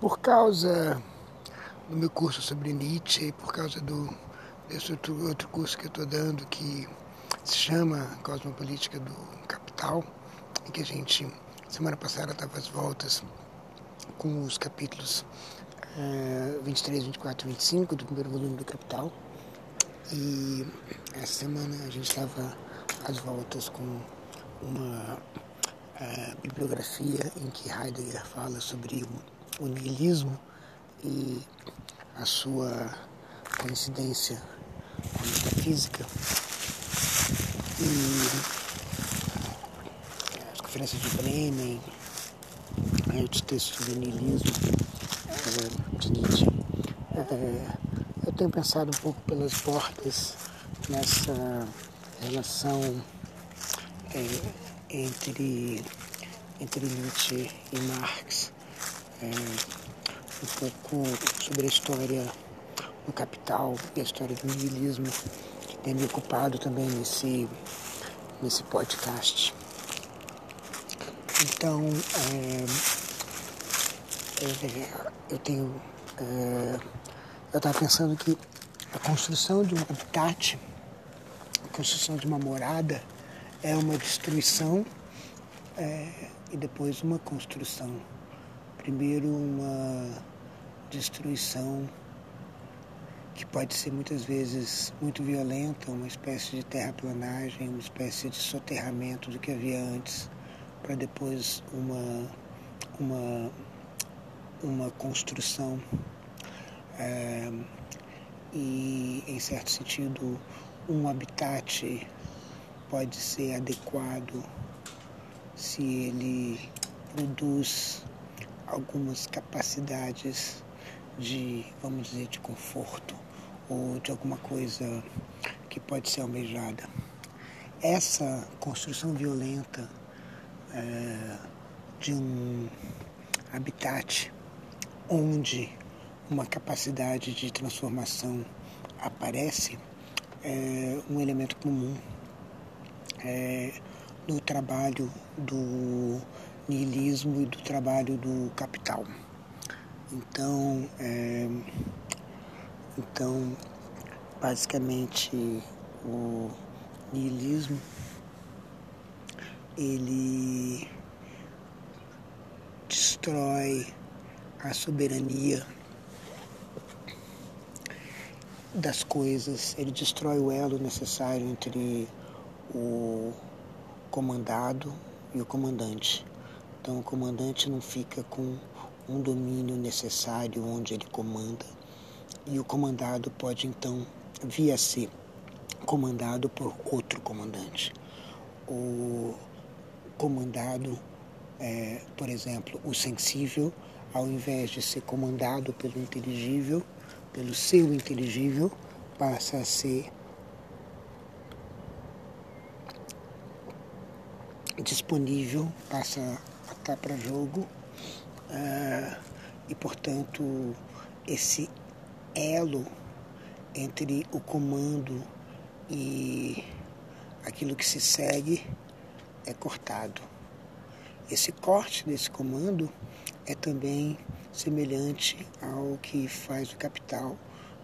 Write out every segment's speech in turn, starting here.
Por causa do meu curso sobre Nietzsche e por causa do, desse outro, outro curso que eu estou dando que se chama Cosmopolítica do Capital, em que a gente, semana passada, estava às voltas com os capítulos uh, 23, 24 e 25 do primeiro volume do Capital. E essa semana a gente estava às voltas com uma uh, bibliografia em que Heidegger fala sobre o o niilismo e a sua coincidência com a metafísica e as conferências de Bremen, outros textos do niilismo de Nietzsche. Eh, eu tenho pensado um pouco pelas bordas nessa relação é, entre, entre Nietzsche e Marx é, um pouco sobre a história do capital e a história do nihilismo que tem me ocupado também nesse, nesse podcast. Então, é, é, eu tenho. É, eu estava pensando que a construção de um habitat, a construção de uma morada, é uma destruição é, e depois uma construção primeiro uma destruição que pode ser muitas vezes muito violenta, uma espécie de terraplanagem, uma espécie de soterramento do que havia antes, para depois uma, uma, uma construção. É, e, em certo sentido, um habitat pode ser adequado se ele produz algumas capacidades de, vamos dizer, de conforto ou de alguma coisa que pode ser almejada. Essa construção violenta é, de um habitat onde uma capacidade de transformação aparece é um elemento comum é, no trabalho do nihilismo e do trabalho do capital. Então, é, então basicamente o nihilismo ele destrói a soberania das coisas, ele destrói o elo necessário entre o comandado e o comandante. Então o comandante não fica com um domínio necessário onde ele comanda e o comandado pode então vir a ser comandado por outro comandante. O comandado, é, por exemplo, o sensível, ao invés de ser comandado pelo inteligível, pelo seu inteligível, passa a ser disponível, passa para jogo uh, e, portanto, esse elo entre o comando e aquilo que se segue é cortado. Esse corte desse comando é também semelhante ao que faz o capital,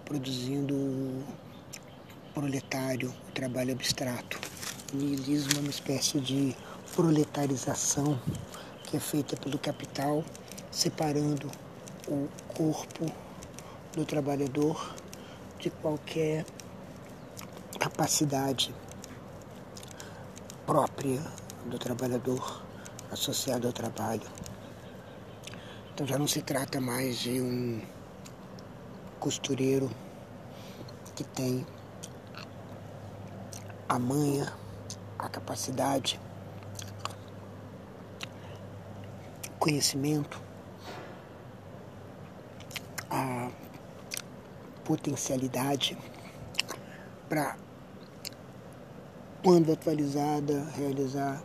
produzindo o proletário, o trabalho abstrato. O niilismo é uma espécie de proletarização que é feita pelo capital, separando o corpo do trabalhador de qualquer capacidade própria do trabalhador associado ao trabalho. Então já não se trata mais de um costureiro que tem a manha, a capacidade conhecimento, a potencialidade para, quando atualizada, realizar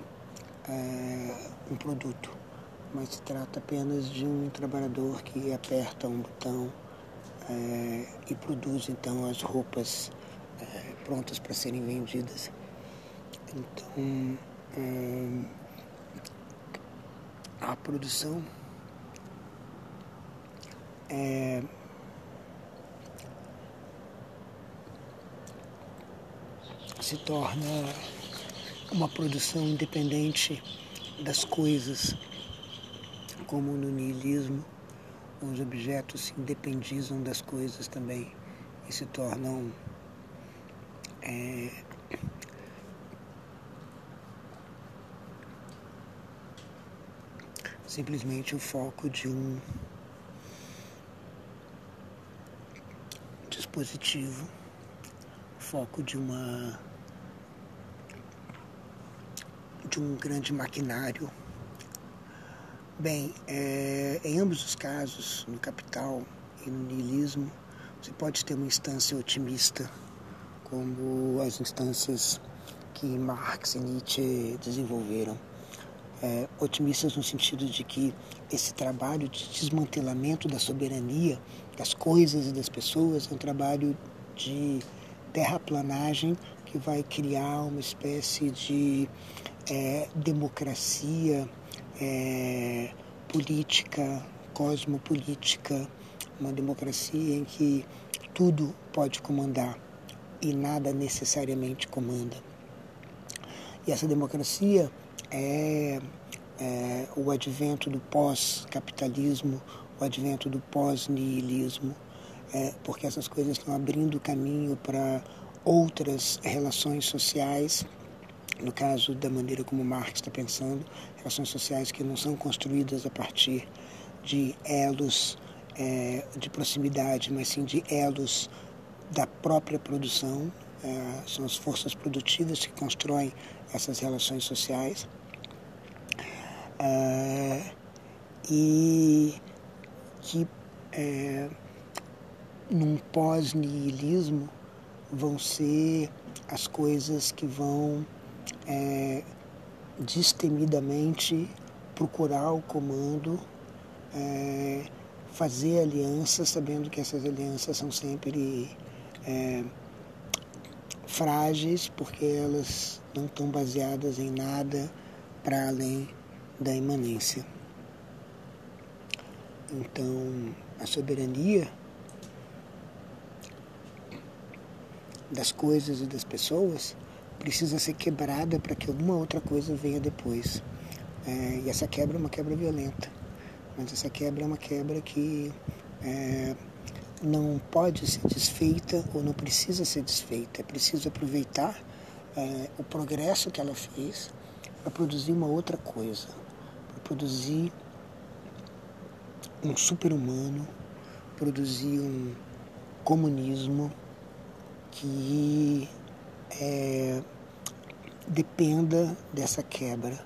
é, um produto. Mas se trata apenas de um trabalhador que aperta um botão é, e produz então as roupas é, prontas para serem vendidas. Então, a produção é, se torna uma produção independente das coisas, como no niilismo, os objetos se independizam das coisas também e se tornam é, simplesmente o foco de um dispositivo, foco de uma de um grande maquinário. Bem, é, em ambos os casos, no capital e no niilismo, você pode ter uma instância otimista, como as instâncias que Marx e Nietzsche desenvolveram. É, otimistas no sentido de que esse trabalho de desmantelamento da soberania das coisas e das pessoas é um trabalho de terraplanagem que vai criar uma espécie de é, democracia é, política, cosmopolítica, uma democracia em que tudo pode comandar e nada necessariamente comanda. E essa democracia é, é o advento do pós-capitalismo, o advento do pós-nihilismo, é, porque essas coisas estão abrindo caminho para outras relações sociais no caso da maneira como Marx está pensando, relações sociais que não são construídas a partir de elos é, de proximidade, mas sim de elos da própria produção. É, são as forças produtivas que constroem essas relações sociais. É, e que é, num pós-nihilismo vão ser as coisas que vão é, destemidamente procurar o comando, é, fazer alianças, sabendo que essas alianças são sempre é, frágeis, porque elas não estão baseadas em nada para além da imanência. Então, a soberania das coisas e das pessoas precisa ser quebrada para que alguma outra coisa venha depois. É, e essa quebra é uma quebra violenta, mas essa quebra é uma quebra que é, não pode ser desfeita ou não precisa ser desfeita. É preciso aproveitar é, o progresso que ela fez para produzir uma outra coisa, produzir um super-humano, produzir um comunismo que é, dependa dessa quebra,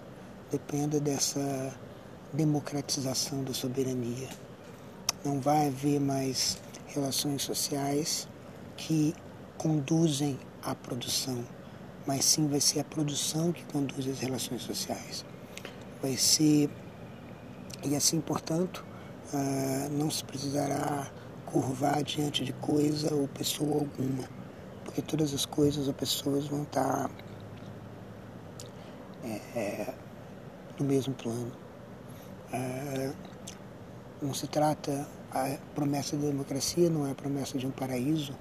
dependa dessa democratização da soberania. Não vai haver mais relações sociais que conduzem à produção, mas sim vai ser a produção que conduz às relações sociais. Vai ser, e assim, portanto, ah, não se precisará curvar diante de coisa ou pessoa alguma porque todas as coisas ou pessoas vão estar é, é, no mesmo plano. É, não se trata, a promessa da democracia não é a promessa de um paraíso,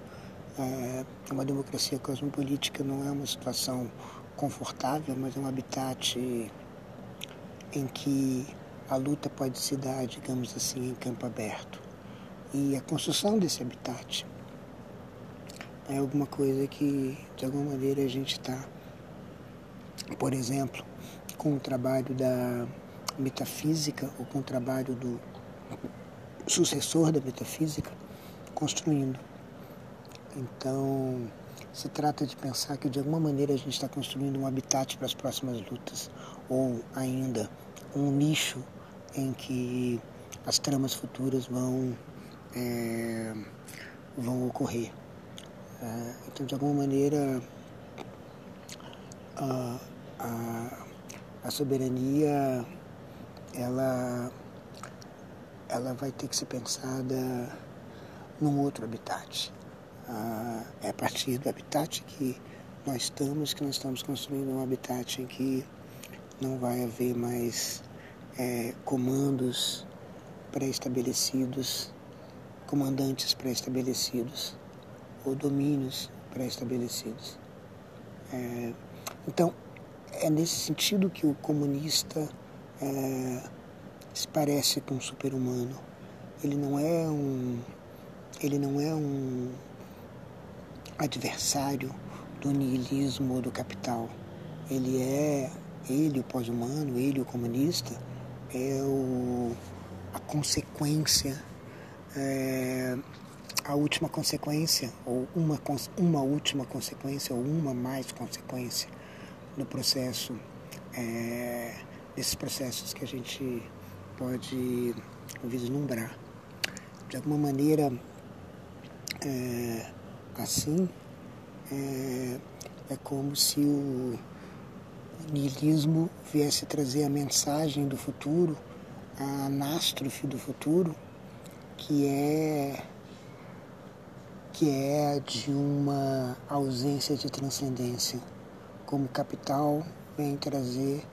é, uma democracia cosmopolítica não é uma situação confortável, mas é um habitat em que a luta pode se dar, digamos assim, em campo aberto. E a construção desse habitat é alguma coisa que de alguma maneira a gente está, por exemplo, com o trabalho da metafísica ou com o trabalho do sucessor da metafísica construindo. Então, se trata de pensar que de alguma maneira a gente está construindo um habitat para as próximas lutas, ou ainda um nicho em que as tramas futuras vão, é, vão ocorrer. É, então, de alguma maneira, a, a, a soberania ela, ela vai ter que ser pensada num outro habitat. Ah, é a partir do habitat que nós estamos, que nós estamos construindo um habitat em que não vai haver mais é, comandos pré-estabelecidos comandantes pré-estabelecidos ou domínios pré-estabelecidos. É, então, é nesse sentido que o comunista é, se parece com um super-humano. Ele não é um, ele não é um adversário do niilismo do capital. Ele é, ele o pós-humano, ele o comunista, é o, a consequência, é, a última consequência, ou uma, uma última consequência, ou uma mais consequência no processo, é, desses processos que a gente pode vislumbrar. De alguma maneira, é, assim, é, é como se o niilismo viesse trazer a mensagem do futuro, a anástrofe do futuro, que é que é de uma ausência de transcendência, como capital vem trazer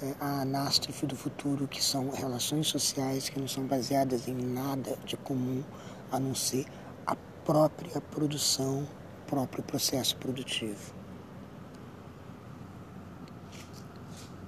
é, a anástrofe do futuro, que são relações sociais que não são baseadas em nada de comum a não ser própria produção, próprio processo produtivo.